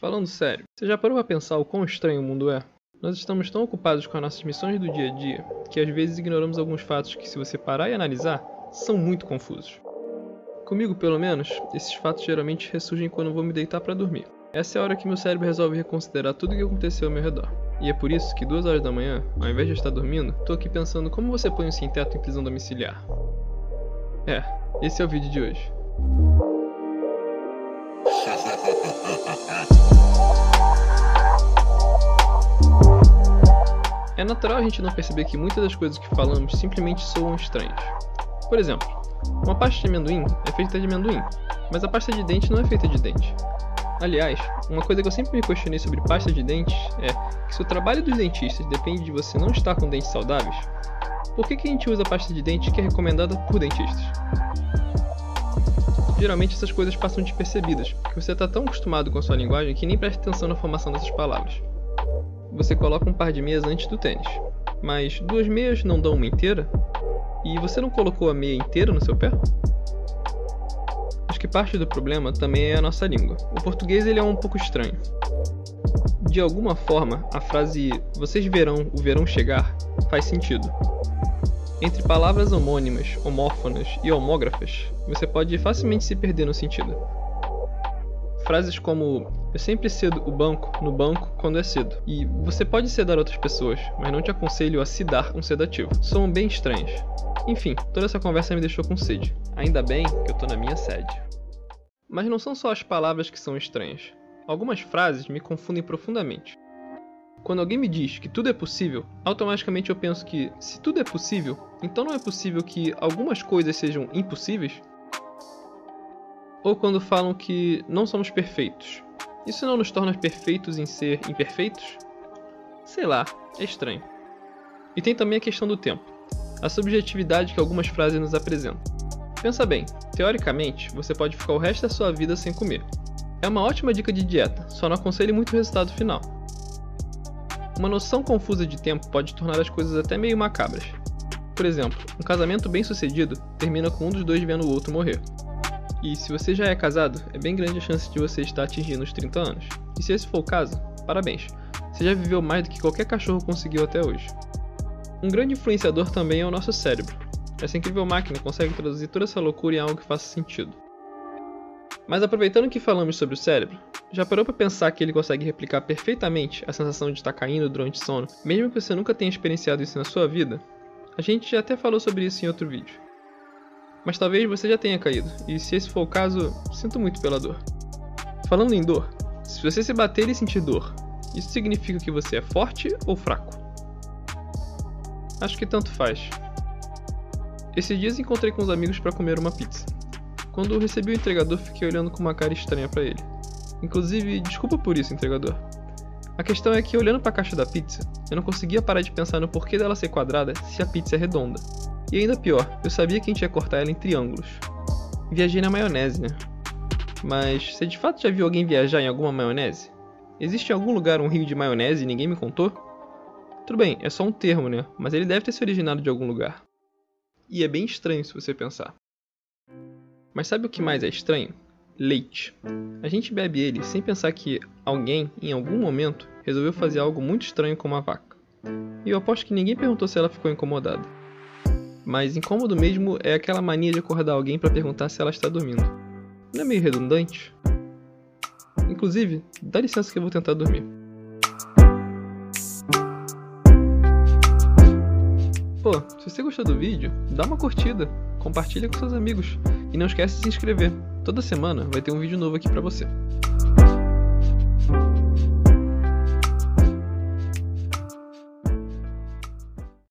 Falando sério, você já parou pra pensar o quão estranho o mundo é? Nós estamos tão ocupados com as nossas missões do dia a dia que às vezes ignoramos alguns fatos que, se você parar e analisar, são muito confusos. Comigo, pelo menos, esses fatos geralmente ressurgem quando vou me deitar para dormir. Essa é a hora que meu cérebro resolve reconsiderar tudo o que aconteceu ao meu redor. E é por isso que duas horas da manhã, ao invés de estar dormindo, tô aqui pensando como você põe um sem teto em prisão domiciliar. É, esse é o vídeo de hoje. É natural a gente não perceber que muitas das coisas que falamos simplesmente soam estranhas. Por exemplo, uma pasta de amendoim é feita de amendoim, mas a pasta de dente não é feita de dente. Aliás, uma coisa que eu sempre me questionei sobre pasta de dentes é que se o trabalho dos dentistas depende de você não estar com dentes saudáveis, por que, que a gente usa pasta de dente que é recomendada por dentistas? Geralmente essas coisas passam despercebidas, porque você está tão acostumado com a sua linguagem que nem presta atenção na formação dessas palavras você coloca um par de meias antes do tênis. Mas duas meias não dão uma inteira? E você não colocou a meia inteira no seu pé? Acho que parte do problema também é a nossa língua. O português ele é um pouco estranho. De alguma forma, a frase vocês verão o verão chegar faz sentido. Entre palavras homônimas, homófonas e homógrafas, você pode facilmente se perder no sentido. Frases como eu sempre cedo o banco no banco quando é cedo. E você pode sedar outras pessoas, mas não te aconselho a se dar um sedativo. São bem estranhas. Enfim, toda essa conversa me deixou com sede. Ainda bem que eu tô na minha sede. Mas não são só as palavras que são estranhas. Algumas frases me confundem profundamente. Quando alguém me diz que tudo é possível, automaticamente eu penso que, se tudo é possível, então não é possível que algumas coisas sejam impossíveis? Ou quando falam que não somos perfeitos. Isso não nos torna perfeitos em ser imperfeitos? Sei lá, é estranho. E tem também a questão do tempo, a subjetividade que algumas frases nos apresentam. Pensa bem, teoricamente, você pode ficar o resto da sua vida sem comer. É uma ótima dica de dieta, só não aconselho muito o resultado final. Uma noção confusa de tempo pode tornar as coisas até meio macabras. Por exemplo, um casamento bem sucedido termina com um dos dois vendo o outro morrer. E se você já é casado, é bem grande a chance de você estar atingindo os 30 anos. E se esse for o caso, parabéns, você já viveu mais do que qualquer cachorro conseguiu até hoje. Um grande influenciador também é o nosso cérebro. Essa incrível máquina consegue traduzir toda essa loucura em algo que faça sentido. Mas aproveitando que falamos sobre o cérebro, já parou para pensar que ele consegue replicar perfeitamente a sensação de estar caindo durante sono, mesmo que você nunca tenha experienciado isso na sua vida? A gente já até falou sobre isso em outro vídeo mas talvez você já tenha caído, e se esse for o caso, sinto muito pela dor. Falando em dor, se você se bater e sentir dor, isso significa que você é forte ou fraco? Acho que tanto faz. Esses dias encontrei com os amigos para comer uma pizza. Quando recebi o entregador, fiquei olhando com uma cara estranha para ele. Inclusive, desculpa por isso, entregador. A questão é que olhando para a caixa da pizza, eu não conseguia parar de pensar no porquê dela ser quadrada se a pizza é redonda. E ainda pior, eu sabia que a gente ia cortar ela em triângulos. Viajei na maionese, né? Mas você de fato já viu alguém viajar em alguma maionese? Existe em algum lugar um rio de maionese e ninguém me contou? Tudo bem, é só um termo, né? Mas ele deve ter se originado de algum lugar. E é bem estranho se você pensar. Mas sabe o que mais é estranho? Leite. A gente bebe ele sem pensar que alguém, em algum momento, resolveu fazer algo muito estranho com uma vaca. E eu aposto que ninguém perguntou se ela ficou incomodada mas incômodo mesmo é aquela mania de acordar alguém para perguntar se ela está dormindo. Não é meio redundante? Inclusive, dá licença que eu vou tentar dormir. Pô, se você gostou do vídeo, dá uma curtida, compartilha com seus amigos e não esquece de se inscrever. Toda semana vai ter um vídeo novo aqui pra você.